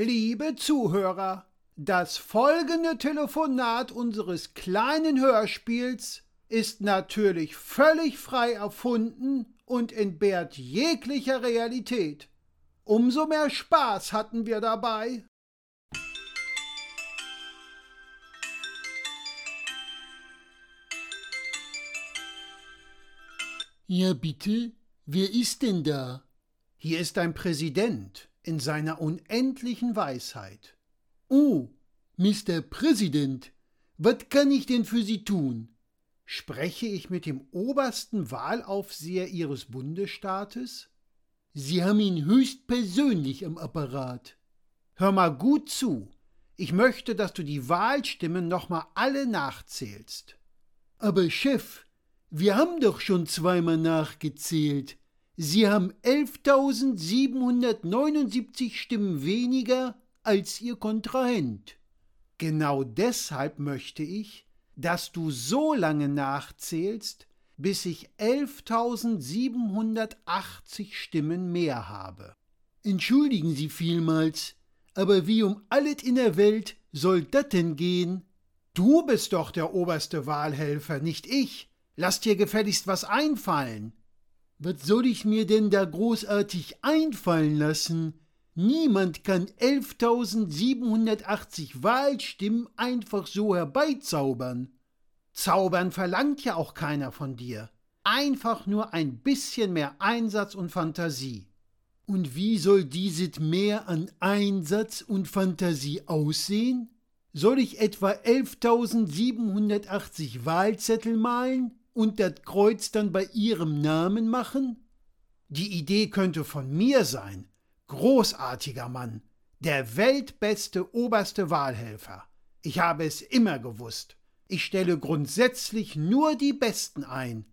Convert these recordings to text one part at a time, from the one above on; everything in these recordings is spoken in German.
Liebe Zuhörer, das folgende Telefonat unseres kleinen Hörspiels ist natürlich völlig frei erfunden und entbehrt jeglicher Realität. Umso mehr Spaß hatten wir dabei. Ja, bitte? Wer ist denn da? Hier ist ein Präsident in seiner unendlichen Weisheit. Oh, Mr. Präsident, was kann ich denn für Sie tun? Spreche ich mit dem obersten Wahlaufseher Ihres Bundesstaates? Sie haben ihn höchstpersönlich am Apparat. Hör mal gut zu. Ich möchte, dass du die Wahlstimmen nochmal alle nachzählst. Aber Chef, wir haben doch schon zweimal nachgezählt. Sie haben 11.779 Stimmen weniger als Ihr Kontrahent. Genau deshalb möchte ich, dass du so lange nachzählst, bis ich 11.780 Stimmen mehr habe. Entschuldigen Sie vielmals, aber wie um alles in der Welt soll das denn gehen? Du bist doch der oberste Wahlhelfer, nicht ich. Lass dir gefälligst was einfallen. Was soll ich mir denn da großartig einfallen lassen? Niemand kann 11.780 Wahlstimmen einfach so herbeizaubern. Zaubern verlangt ja auch keiner von dir. Einfach nur ein bisschen mehr Einsatz und Fantasie. Und wie soll dieses mehr an Einsatz und Fantasie aussehen? Soll ich etwa 11.780 Wahlzettel malen? Und das Kreuz dann bei ihrem Namen machen? Die Idee könnte von mir sein. Großartiger Mann, der weltbeste oberste Wahlhelfer. Ich habe es immer gewusst. Ich stelle grundsätzlich nur die Besten ein.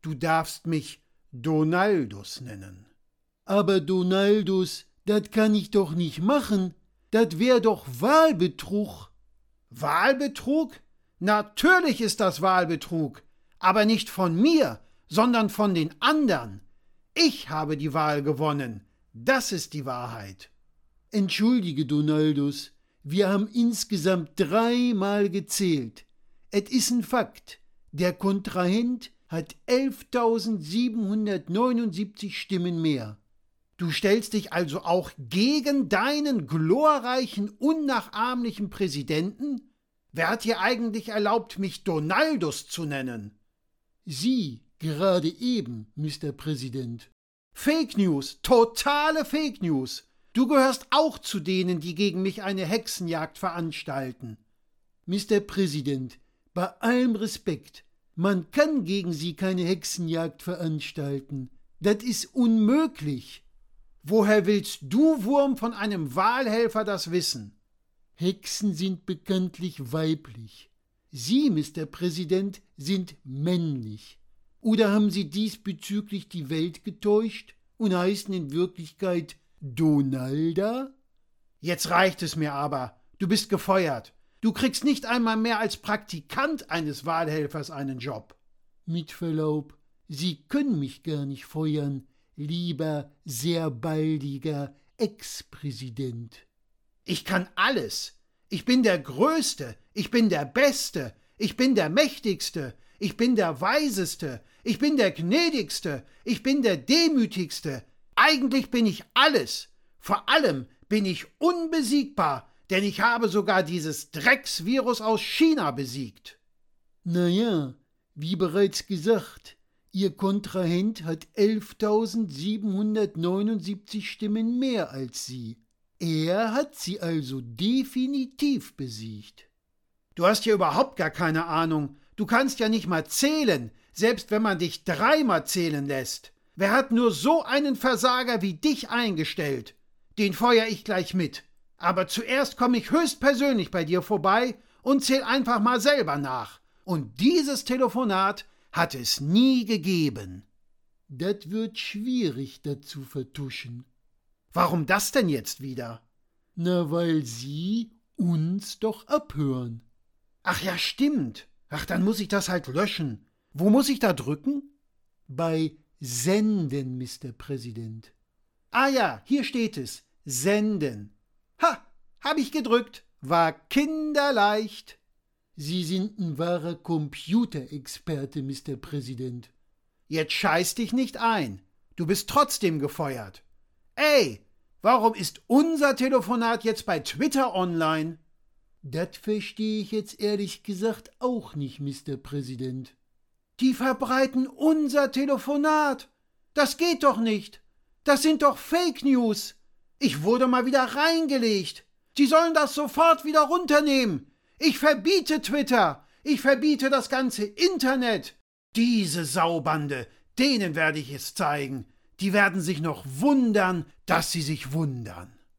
Du darfst mich Donaldus nennen. Aber Donaldus, das kann ich doch nicht machen. Das wär doch Wahlbetrug. Wahlbetrug? Natürlich ist das Wahlbetrug aber nicht von mir, sondern von den anderen. Ich habe die Wahl gewonnen. Das ist die Wahrheit. Entschuldige, Donaldus, wir haben insgesamt dreimal gezählt. Et is ein Fakt. Der Kontrahent hat 11.779 Stimmen mehr. Du stellst dich also auch gegen deinen glorreichen, unnachahmlichen Präsidenten? Wer hat dir eigentlich erlaubt, mich Donaldus zu nennen? Sie gerade eben, Mr. Präsident. Fake News, totale Fake News. Du gehörst auch zu denen, die gegen mich eine Hexenjagd veranstalten. Mr. Präsident, bei allem Respekt, man kann gegen Sie keine Hexenjagd veranstalten. Das ist unmöglich. Woher willst du, Wurm, von einem Wahlhelfer das wissen? Hexen sind bekanntlich weiblich. Sie, Mr. Präsident, sind männlich. Oder haben Sie diesbezüglich die Welt getäuscht und heißen in Wirklichkeit Donalda? Jetzt reicht es mir aber. Du bist gefeuert. Du kriegst nicht einmal mehr als Praktikant eines Wahlhelfers einen Job. Mit Verlaub, Sie können mich gar nicht feuern, lieber, sehr baldiger Ex-Präsident. Ich kann alles. Ich bin der Größte, ich bin der Beste, ich bin der Mächtigste, ich bin der Weiseste, ich bin der Gnädigste, ich bin der Demütigste. Eigentlich bin ich alles. Vor allem bin ich unbesiegbar, denn ich habe sogar dieses Drecksvirus aus China besiegt. Na ja, wie bereits gesagt, Ihr Kontrahent hat 11.779 Stimmen mehr als Sie. Er hat sie also definitiv besiegt. Du hast ja überhaupt gar keine Ahnung. Du kannst ja nicht mal zählen, selbst wenn man dich dreimal zählen lässt. Wer hat nur so einen Versager wie dich eingestellt? Den feuer ich gleich mit. Aber zuerst komme ich höchstpersönlich bei dir vorbei und zähl einfach mal selber nach. Und dieses Telefonat hat es nie gegeben. Das wird schwierig, dazu vertuschen. Warum das denn jetzt wieder? Na, weil Sie uns doch abhören. Ach ja, stimmt. Ach, dann muss ich das halt löschen. Wo muss ich da drücken? Bei Senden, Mr. Präsident. Ah ja, hier steht es. Senden. Ha, Hab ich gedrückt, war kinderleicht. Sie sind ein wahrer Computerexperte, Mr. Präsident. Jetzt scheiß dich nicht ein. Du bist trotzdem gefeuert. Ey, warum ist unser Telefonat jetzt bei Twitter online? Das verstehe ich jetzt ehrlich gesagt auch nicht, Mr. Präsident. Die verbreiten unser Telefonat. Das geht doch nicht. Das sind doch Fake News. Ich wurde mal wieder reingelegt. Die sollen das sofort wieder runternehmen. Ich verbiete Twitter. Ich verbiete das ganze Internet. Diese Saubande, denen werde ich es zeigen. Die werden sich noch wundern, dass sie sich wundern.